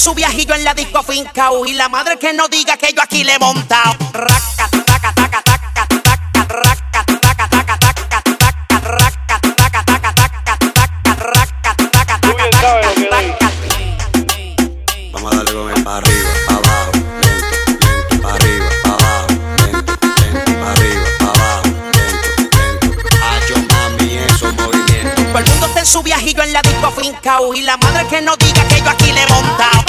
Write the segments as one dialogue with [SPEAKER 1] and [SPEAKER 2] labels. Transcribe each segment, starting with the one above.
[SPEAKER 1] su viajillo en la disco fincao. Y la madre que no diga que yo aquí le he montado. y la madre que no diga que yo aquí le he montado.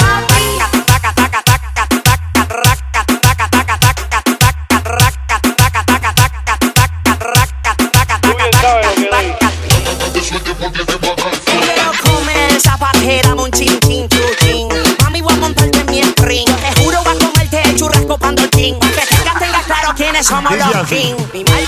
[SPEAKER 1] Taca, taca, taca, taca, taca, taca, taca, taca, taca, taca, taca, taca, taca, taca, taca, somos los king. Mi mal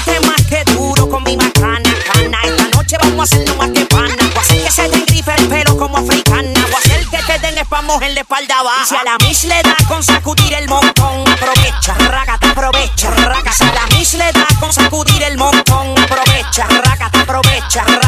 [SPEAKER 1] mujer de espalda baja. Si a la mis le da con sacudir el montón, aprovecha, te aprovecha, raca. Si a la mis le da con sacudir el montón, aprovecha, raca,
[SPEAKER 2] te aprovecha, raca.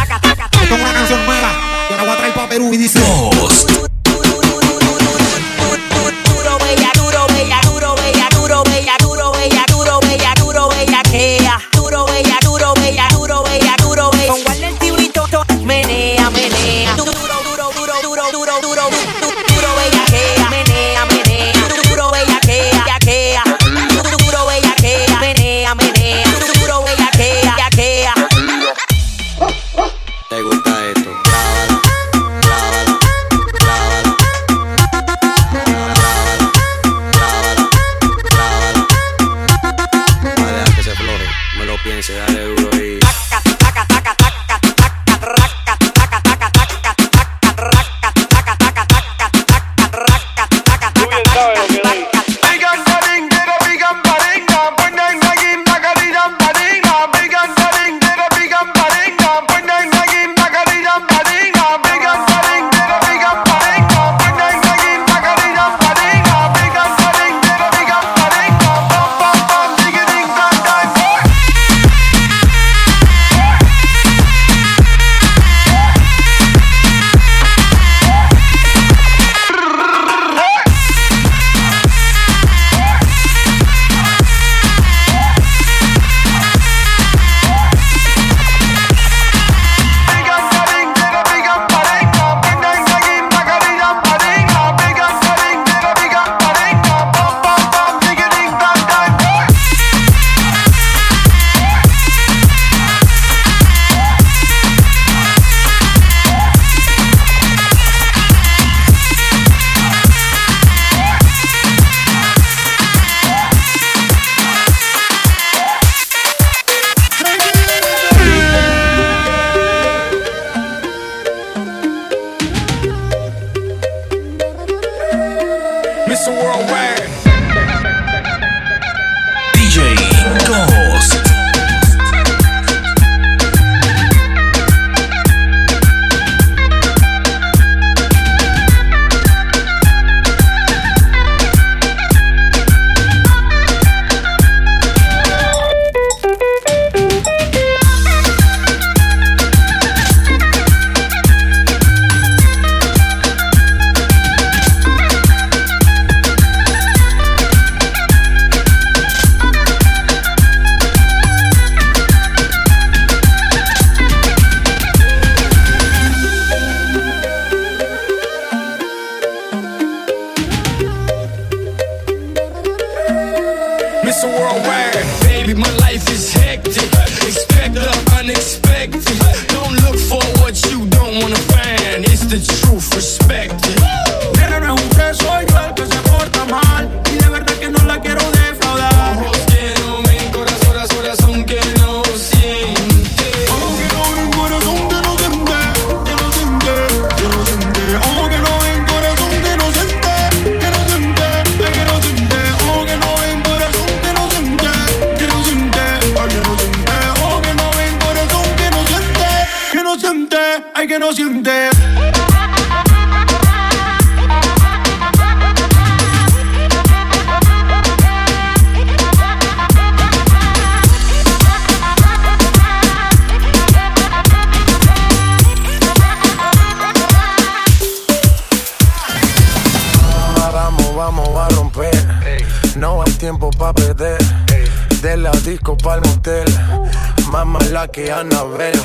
[SPEAKER 2] Que
[SPEAKER 3] Anabel.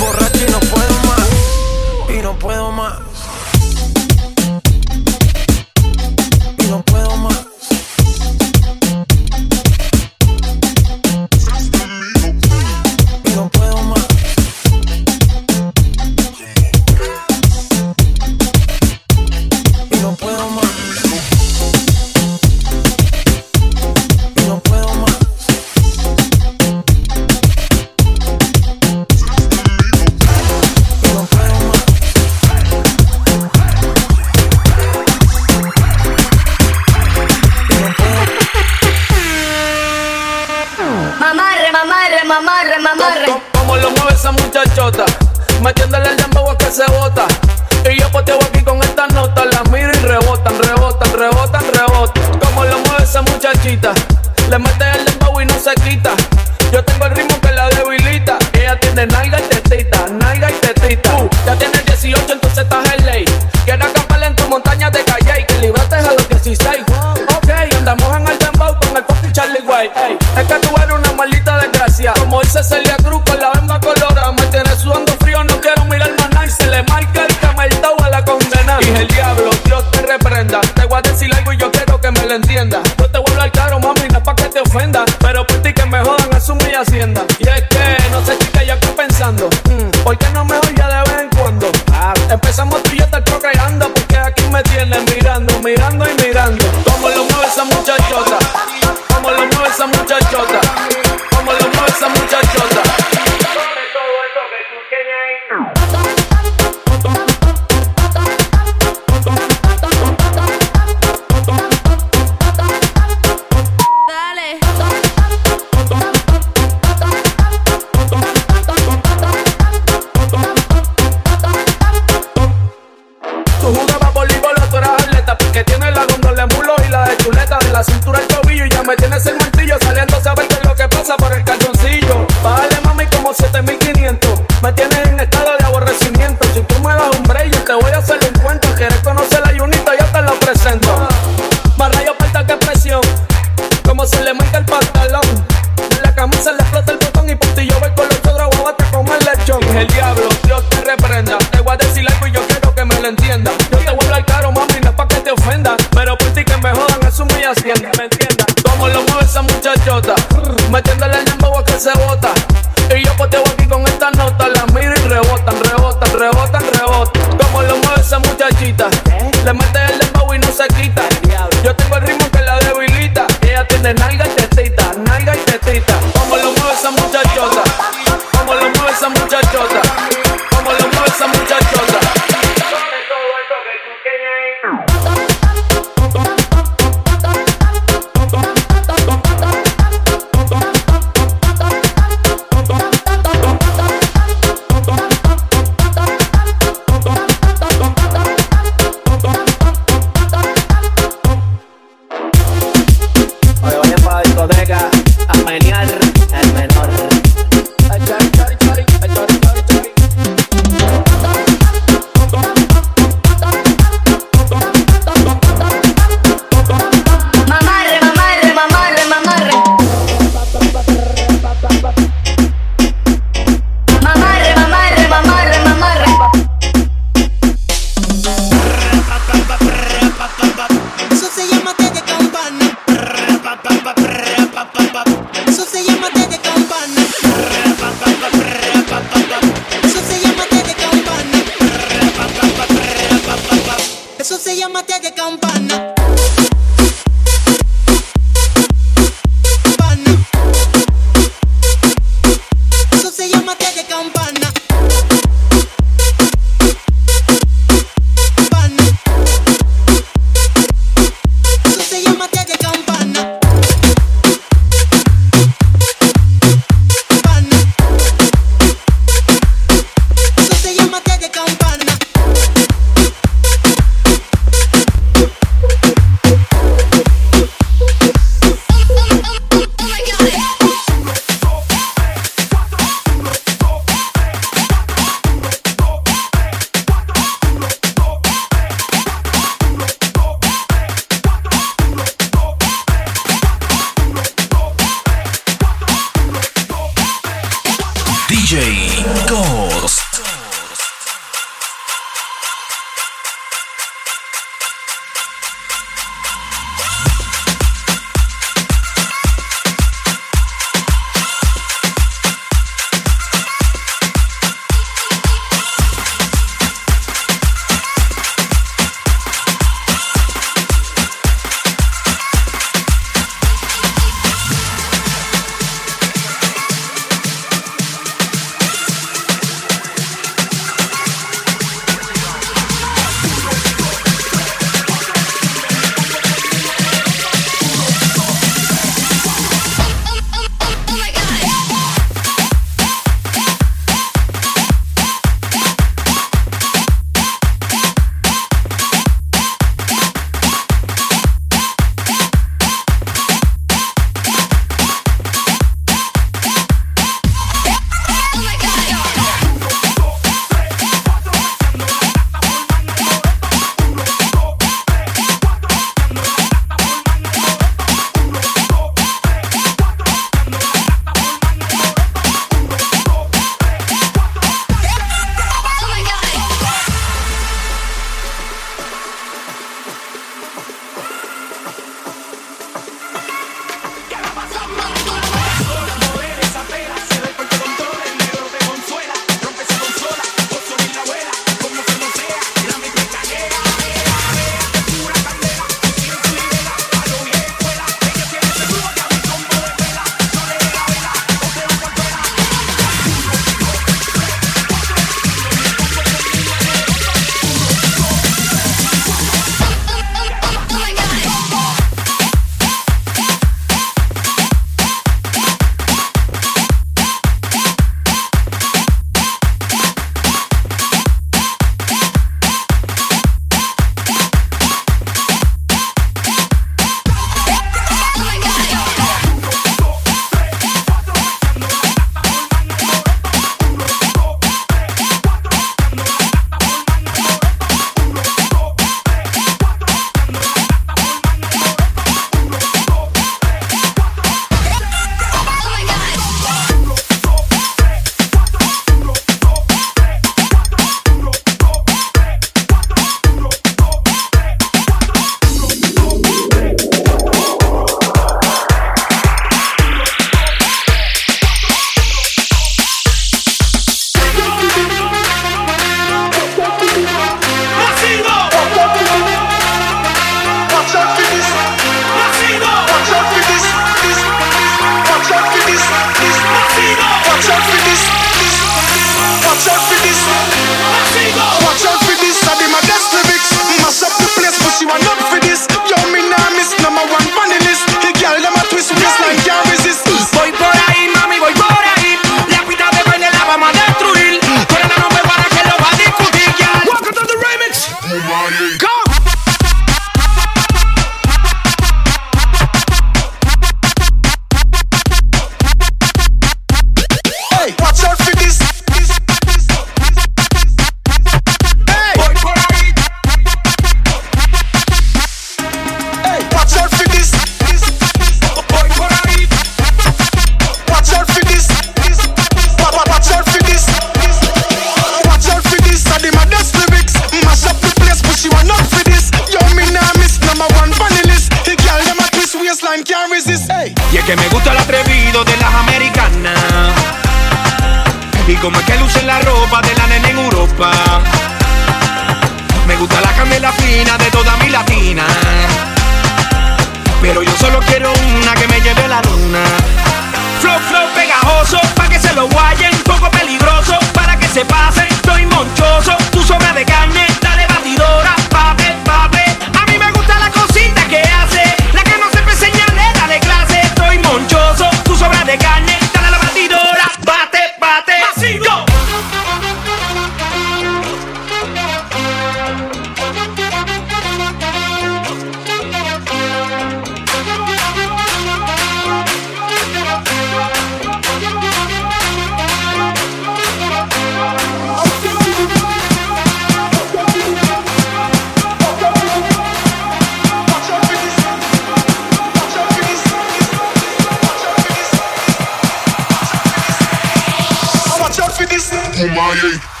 [SPEAKER 4] Kumaye.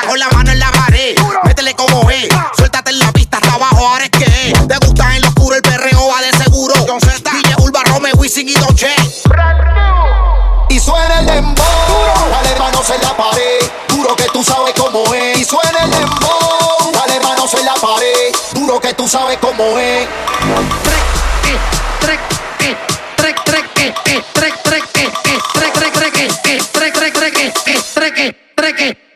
[SPEAKER 5] Pueda Con la mano en la pared, métele como es. Suéltate en la pista hasta abajo, ahora es que es. Te gusta en lo oscuro, el perreo va de seguro. Entonces DJ Urba, Rome, Wisin y Don Che
[SPEAKER 6] Y suena el dembow, dale manos en la pared, duro que tú sabes cómo es. Y suena el dembow, dale manos en la pared, duro que tú sabes cómo es.
[SPEAKER 5] Métele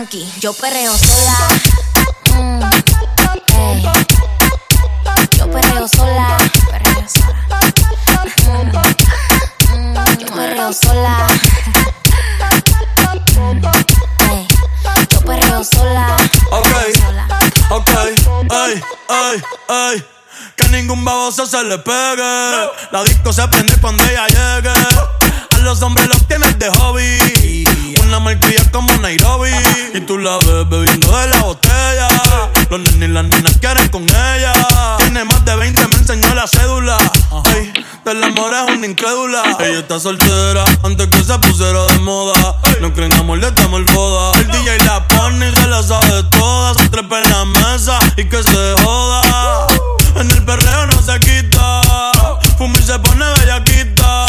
[SPEAKER 7] Tranqui, yo perreo sola. Mm, ey. Yo perreo sola. Perreo sola. Mm, yo perreo sola. Ey, Yo perreo sola.
[SPEAKER 8] Ok, ok, ay, ay, ay. Que ningún baboso se le pegue. La disco se prende cuando ella llegue. Los hombres los tienes de hobby. Una marquilla como Nairobi. Y tú la ves bebiendo de la botella. Los nenes y las nenas quieren con ella. Tiene más de 20, me enseñó la cédula. Ay, del amor es una incrédula. Ella está soltera antes que se pusiera de moda. No creen amor, le estamos el boda. El DJ la pone y se la sabe toda. Se trepa en la mesa y que se joda. En el perreo no se quita. Fuma y se pone bellaquita.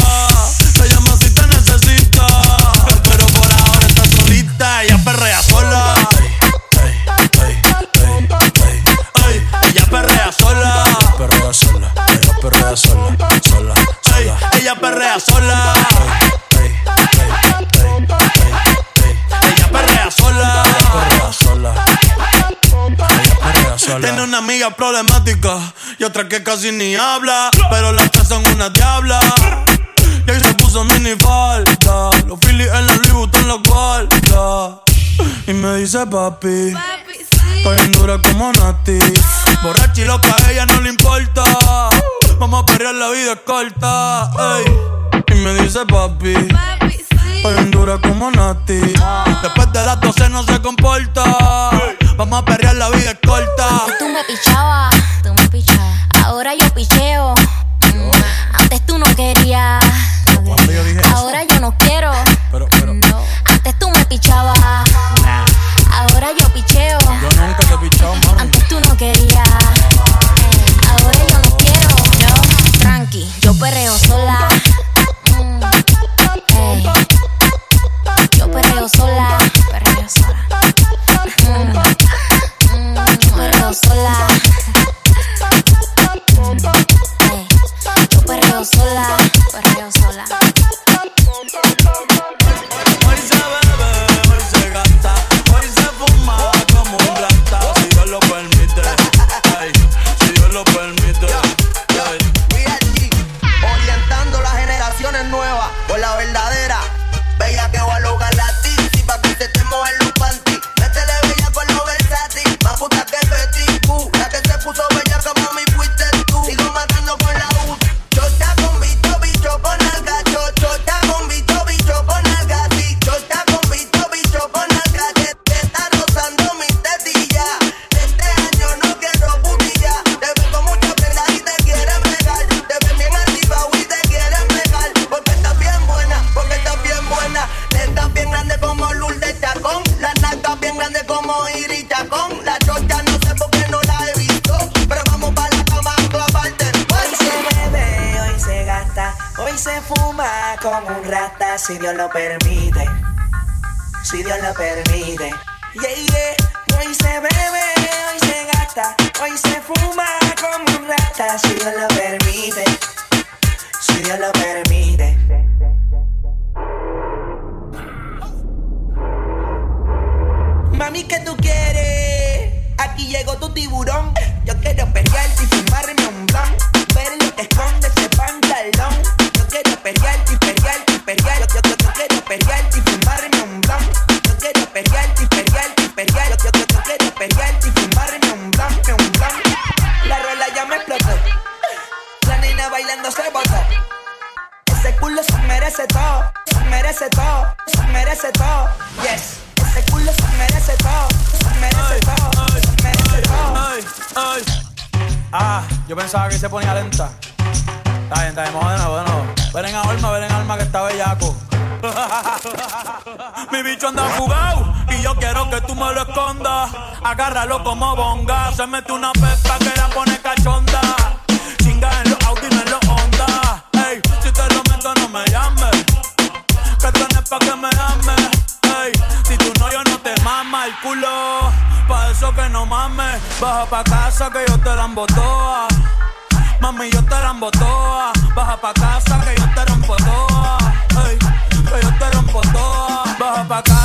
[SPEAKER 8] Perrea sola. Ella perrea sola. Ella perrea sola. Perrea sola. Tiene una amiga problemática y otra que casi ni habla. Pero las tres son una diabla. Y ahí se puso mini falta. Los Phillies en la Louis Vuitton los guarda. Y me dice papi. Estoy en dura como Nati. Borracha y loca, a ella no le importa. Vamos a perrear, la vida es corta. ey. Y me dice papi. Estoy en dura como Nati. Después de las 12 no se comporta. Vamos a perrear, la vida es corta.
[SPEAKER 7] Antes tú me pichabas, tú me pichabas. Ahora yo picheo. Mm, Antes tú no querías. no querías. Ahora yo no quiero.
[SPEAKER 8] Agárralo como bonga. Se mete una pepa que la pone cachonda. Chinga en los Audi, no en los Honda. Ey, si te lo meto, no me llames. Que tienes pa' que me ames. Ey, si tú no, yo no te mama el culo. Pa' eso que no mames. Baja pa' casa que yo te la embotoa. Mami, yo te la embotoa. Baja pa' casa que yo te rompo toa. Ey, que yo te rompo toa. Baja pa' casa.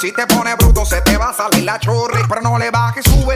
[SPEAKER 9] si te pones bruto se te va a salir la chorri. Pero no le bajes,
[SPEAKER 10] sube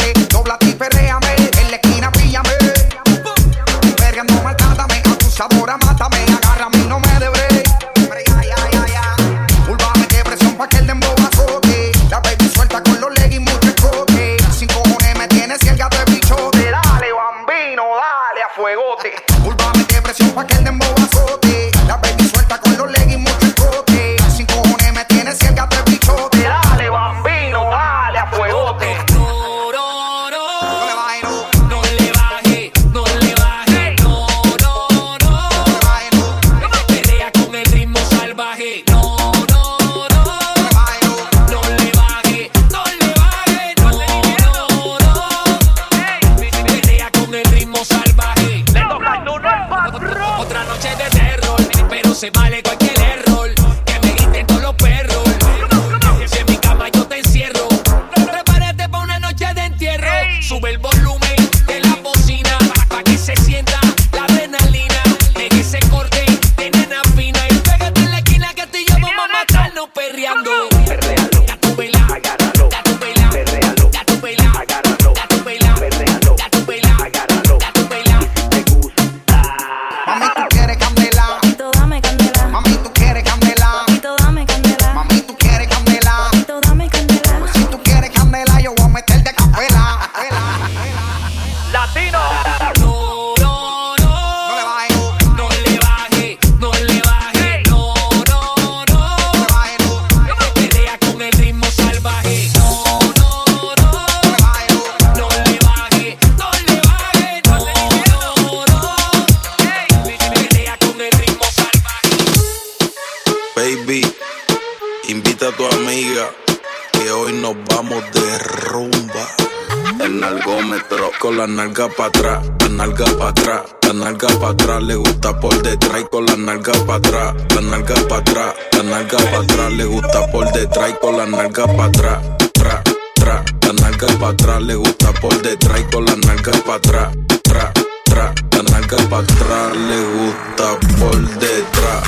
[SPEAKER 11] nalga para atrás, la nalga para atrás, la nalga para atrás. Le gusta por detrás y con la nalga para atrás, tra, tra. La nalga para atrás, le gusta por detrás y con la nalga atrás, tra, tra. La nalga para atrás, le gusta por detrás,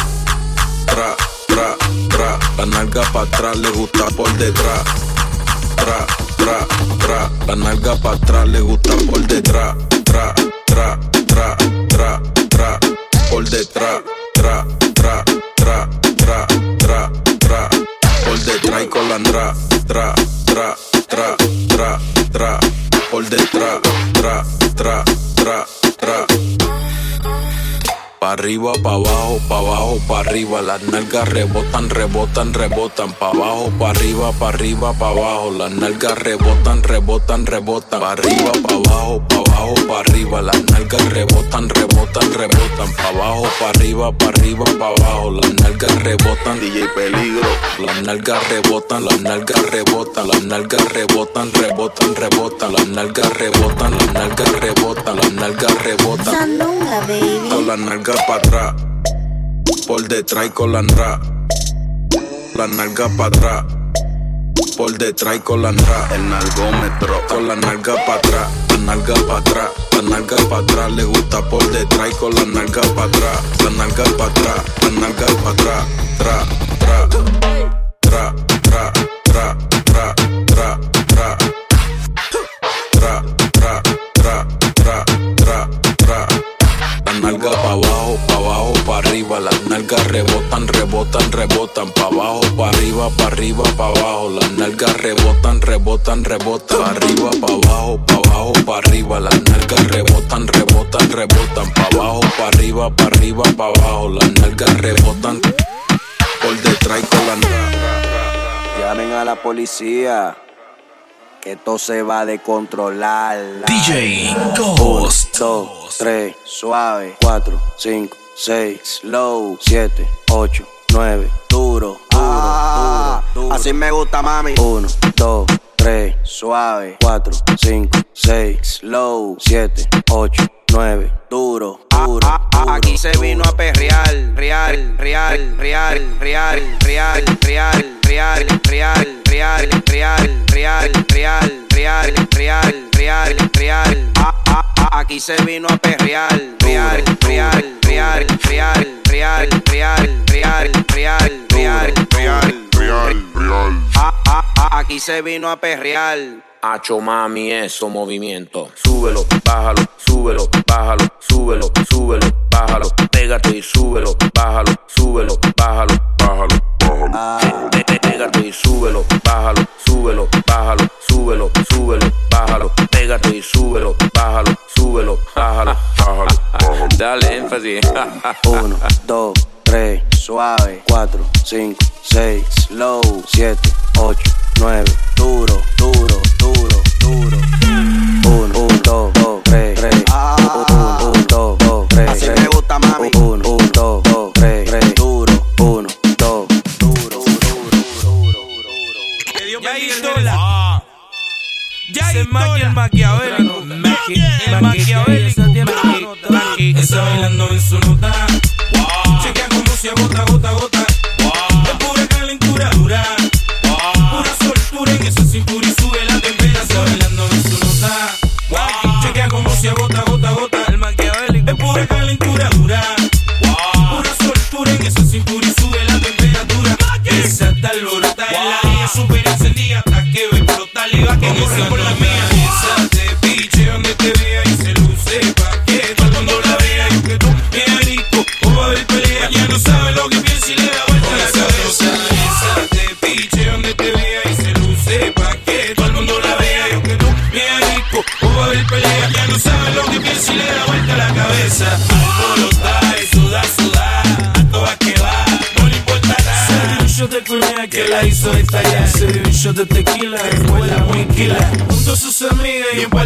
[SPEAKER 11] tra, tra, tra. La nalga para atrás, le gusta por detrás, tra, tra, tra. La nalga para atrás, le gusta por detrás, tra, tra, tra por detrás. Tra, tra, tra, tra, tra, tra, por detrás y con la tra, tra, tra, tra, tra, tra, por detrás. Tra, tra, tra. Pa' arriba, pa' abajo, pa' abajo, pa' arriba. Las nalgas rebotan, rebotan, rebotan. Pa' abajo, pa' arriba, pa' arriba, pa' abajo. Las nalgas rebotan, rebotan, rebotan. Pa' arriba, pa' abajo, pa' abajo, pa' arriba. Las nalgas rebotan, rebotan, rebotan. Pa' abajo, pa' arriba, pa' arriba, pa' abajo. Las nalgas rebotan. DJ Peligro. Las nalgas rebotan, las nalgas rebotan. Las nalgas rebotan, rebotan, rebotan. Las nalgas rebotan, las nalgas rebotan. Las nalgas rebotan.
[SPEAKER 12] Sandunga, baby.
[SPEAKER 11] Con la nalga pa' atrás, por detrás y con la nalga. La nalga pa' atrás, por detrás y con la nalga. El nalgómetro, con la nalga pa' atrás, la nalga pa' atrás, la nalga pa' atrás. Le gusta por detrás y con la nalga pa' atrás, la nalga pa' atrás, la nalga pa' atrás. Tra, tra, tra, tra, tra, arriba. Las nalgas rebotan, rebotan, rebotan. Pa' abajo, pa' arriba, pa' arriba, pa' abajo. Las nalgas rebotan, rebotan, rebotan. Pa' arriba, pa' abajo, pa' abajo, pa' arriba. Las nalgas rebotan, rebotan, rebotan. Pa' abajo, pa' arriba, pa' arriba, pa' abajo. Las nalgas rebotan por detrás con la
[SPEAKER 13] Llamen a la policía. Que esto se va a descontrolar.
[SPEAKER 8] DJ
[SPEAKER 13] Ghost. 2, 3, suave. 4, 5, 6, slow. 7, 8, 9, duro, duro, duro,
[SPEAKER 14] Así me gusta, mami.
[SPEAKER 13] 1, 2, 3, suave. 4, 5, 6, slow. 7, 8, 9, duro, duro. duro.
[SPEAKER 14] Aquí se vino a perrear, real, real, real, real, real, real, real, real, real, real, real, real, real, real, real, real. Ah, ah, ah, Aquí se vino a perrear, real, real, real, real, real, real, real, real, real, real, real, real. Ah, ah, ah, Aquí se vino a perrear.
[SPEAKER 15] Hacho mami, eso movimiento. Súbelo, bájalo, súbelo, bájalo, súbelo, súbelo, bájalo. Pégate y súbelo, bájalo, súbelo, bájalo, bájalo, bájalo. Pégate y súbelo, bájalo, súbelo, bájalo, súbelo, súbelo, bájalo. Pégate y súbelo, bájalo, súbelo, bájalo, bájalo. Dale énfasis.
[SPEAKER 13] 1, 2, 3, suave. 4, 5, 6, slow. 7, 8, 9, duro, duro, duro, duro. 1, 1, 2, 2, 3, 3. 1, 1, 2, 2, 3.
[SPEAKER 14] Así me gusta, mami.
[SPEAKER 13] 1, 1, 2, 2, 3, 3. Duro. 1, 2, duro.
[SPEAKER 8] Ya Istola. Ya Istola. el maquiavélico. El maquiavélico. Está bailando en su nota se agota, agota, agota.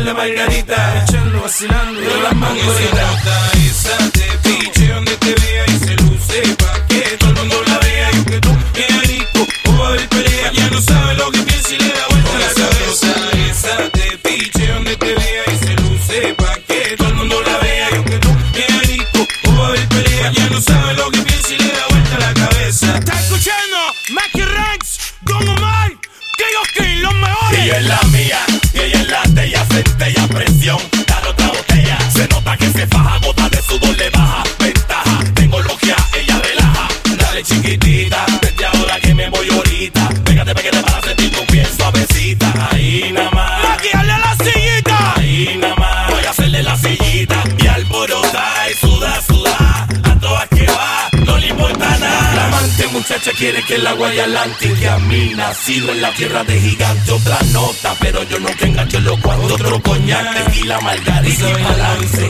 [SPEAKER 8] la margarita, echando, vacilando, de las mangoritas. Sentir tu piel suavecita. Ahí nada más. Maquiale la sillita. Ahí nada más. Voy a hacerle la sillita y alborotar y sudar, sudar. A todas que va, no le importa nada. La amante muchacha quiere que el agua y atlántica a
[SPEAKER 16] mí nacido en la tierra de gigante. Otra nota, pero yo no tenga yo lo cuando otro coñac, tequila, margarita y balance.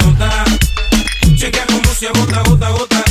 [SPEAKER 17] Chequea cómo se agota, gota, gota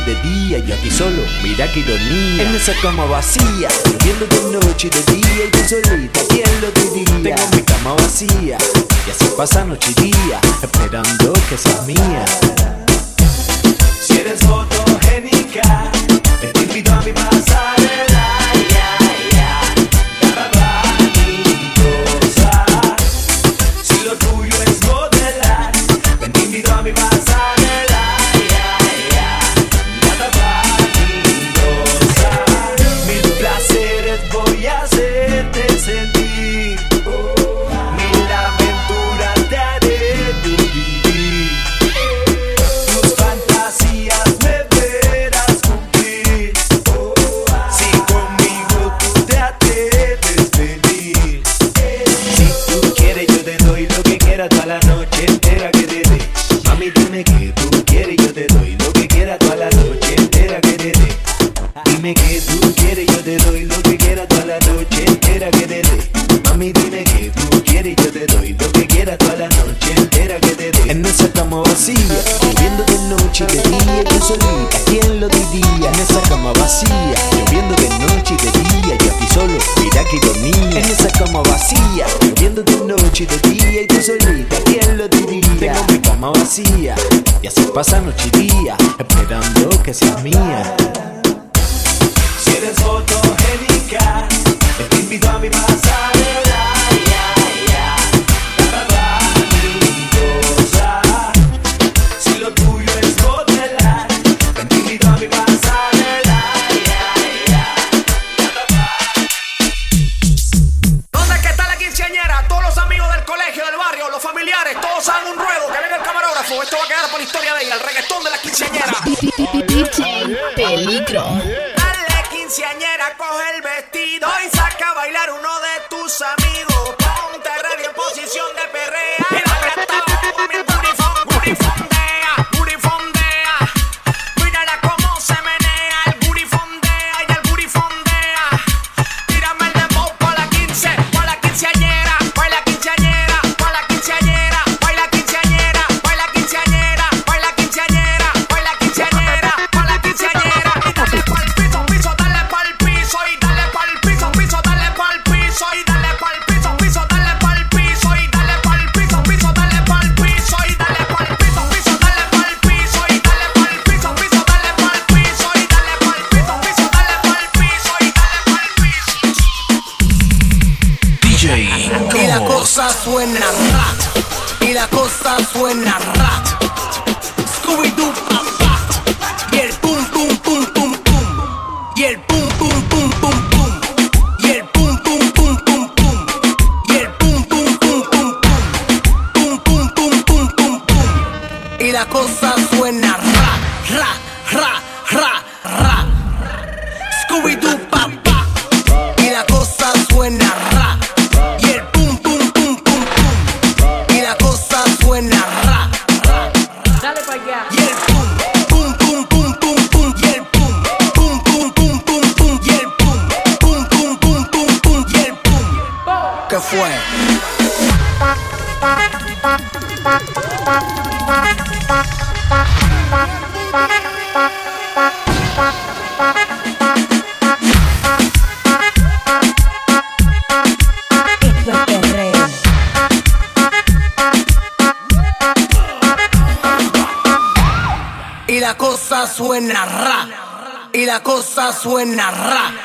[SPEAKER 17] de
[SPEAKER 16] día, yo aquí solo, mira que ironía. En esa cama vacía, durmiendo de noche y de día, y yo solita, ¿quién lo diría? Tengo mi cama vacía, y así pasa noche y día, esperando que seas mía. Si eres fotogénica, te invito a mi
[SPEAKER 18] pasar. Y así pasa
[SPEAKER 19] suena ra.